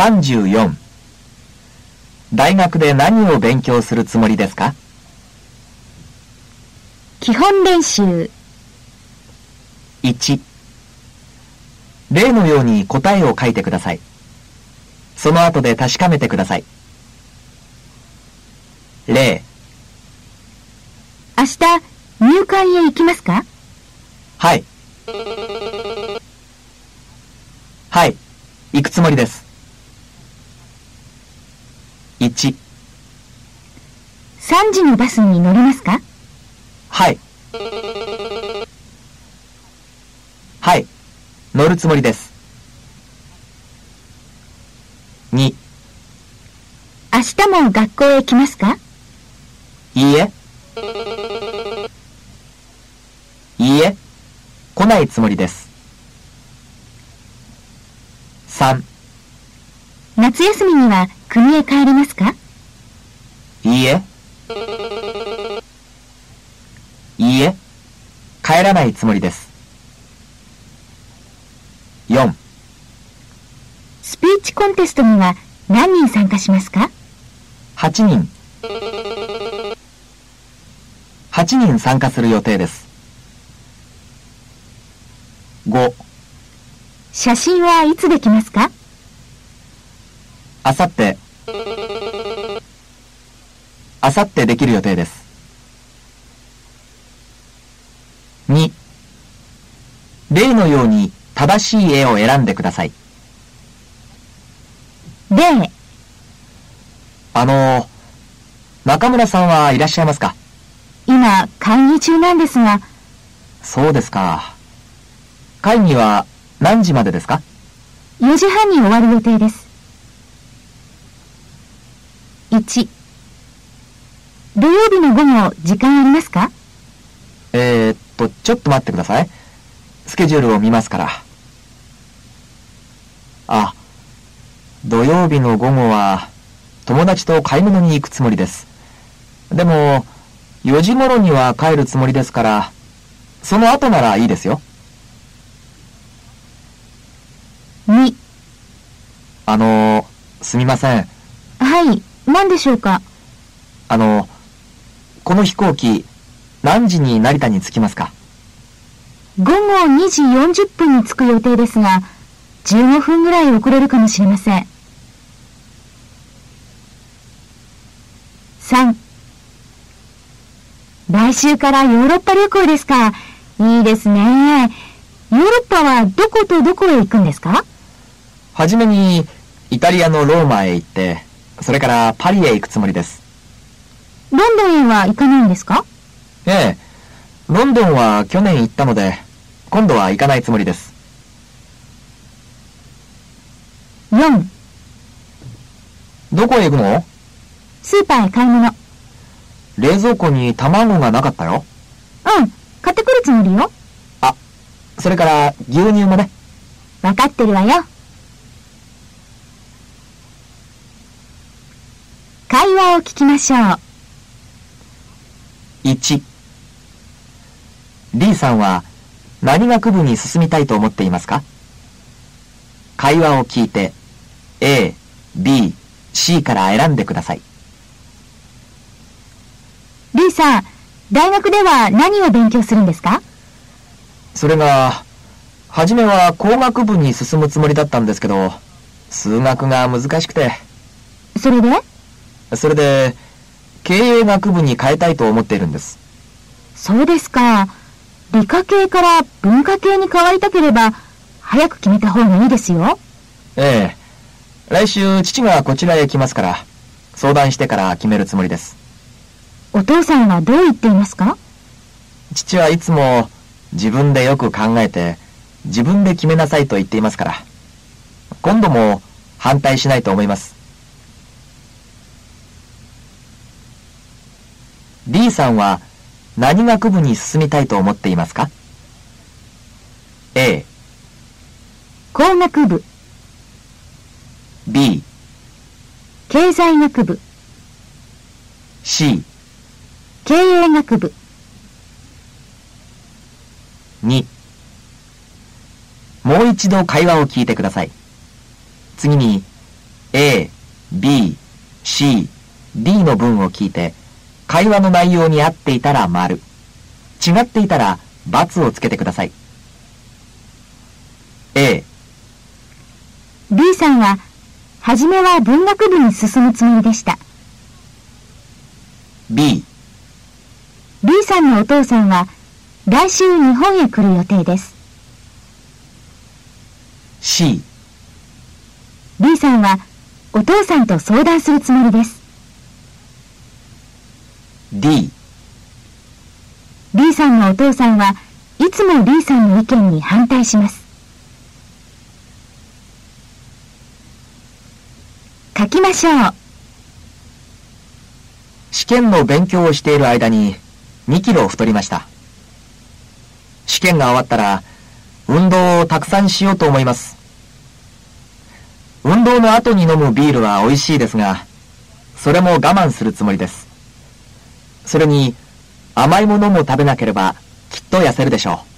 34大学で何を勉強するつもりですか？基本練習。1例のように答えを書いてください。その後で確かめてください。例明日、入管へ行きますか？はい。はい。行くつもりです。1、?3 時のバスに乗りますか？はい。はい。乗るつもりです。2、明日も学校へ来ますか？いいえ。いいえ。来ないつもりです。3、夏休みには国へ帰りますか？いいえ。いいえ。帰らないつもりです。4、スピーチコンテストには何人参加しますか？8人。8人参加する予定です。5、写真はいつできますか？あさって、あさってできる予定です。2、例のように正しい絵を選んでください。例、あの、中村さんはいらっしゃいますか？今会議中なんですが、そうですか。会議は何時までですか？4時半に終わる予定です。1、土曜日の午後、時間ありますか？えー、っと、ちょっと待ってください。スケジュールを見ますから。あ、土曜日の午後は、友達と買い物に行くつもりです。でも、4時頃には帰るつもりですから、その後ならいいですよ。2、あの、すみません。はい、何でしょうか？あの、この飛行機、何時に成田に着きますか？午後2時40分に着く予定ですが、15分ぐらい遅れるかもしれません。3来週からヨーロッパ旅行ですか？いいですね。ヨーロッパはどことどこへ行くんですか？はじめに、イタリアのローマへ行って、それからパリへ行くつもりです。ロンドンへは行かないんですか？ええ。ロンドンは去年行ったので、今度は行かないつもりです。?4、どこへ行くの？スーパーへ買い物。冷蔵庫に卵がなかったよ。うん、買ってくるつもりよ。それから牛乳もね。わかってるわよ。を聞きましょう。1、D さんは何学部に進みたいと思っていますか？会話を聞いて A、B、C から選んでください。リーさん、大学では何を勉強するんですか？それが、初めは工学部に進むつもりだったんですけど、数学が難しくて、それで？それで、経営学部に変えたいと思っているんです。そうですか。理科系から文化系に変わりたければ、早く決めた方がいいですよ。ええ。来週、父がこちらへ来ますから、相談してから決めるつもりです。お父さんはどう言っていますか？父はいつも自分でよく考えて、自分で決めなさいと言っていますから、今度も反対しないと思います。D さんは何学部に進みたいと思っていますか ?A、工学部、B、経済学部、C、経営学部、2もう一度会話を聞いてください。次に、A、B、C、D の文を聞いて、会話の内容に合っていたら丸、違っていたら×をつけてください。A、B さんは、はじめは文学部に進むつもりでした。B、B さんのお父さんは、来週日本へ来る予定です。C、B さんは、お父さんと相談するつもりです。D、B さんのお父さんはいつも B さんの意見に反対します。書きましょう。試験の勉強をしている間に2キロ太りました。試験が終わったら運動をたくさんしようと思います。運動の後に飲むビールは美味しいですが、それも我慢するつもりです。それに甘いものも食べなければきっと痩せるでしょう。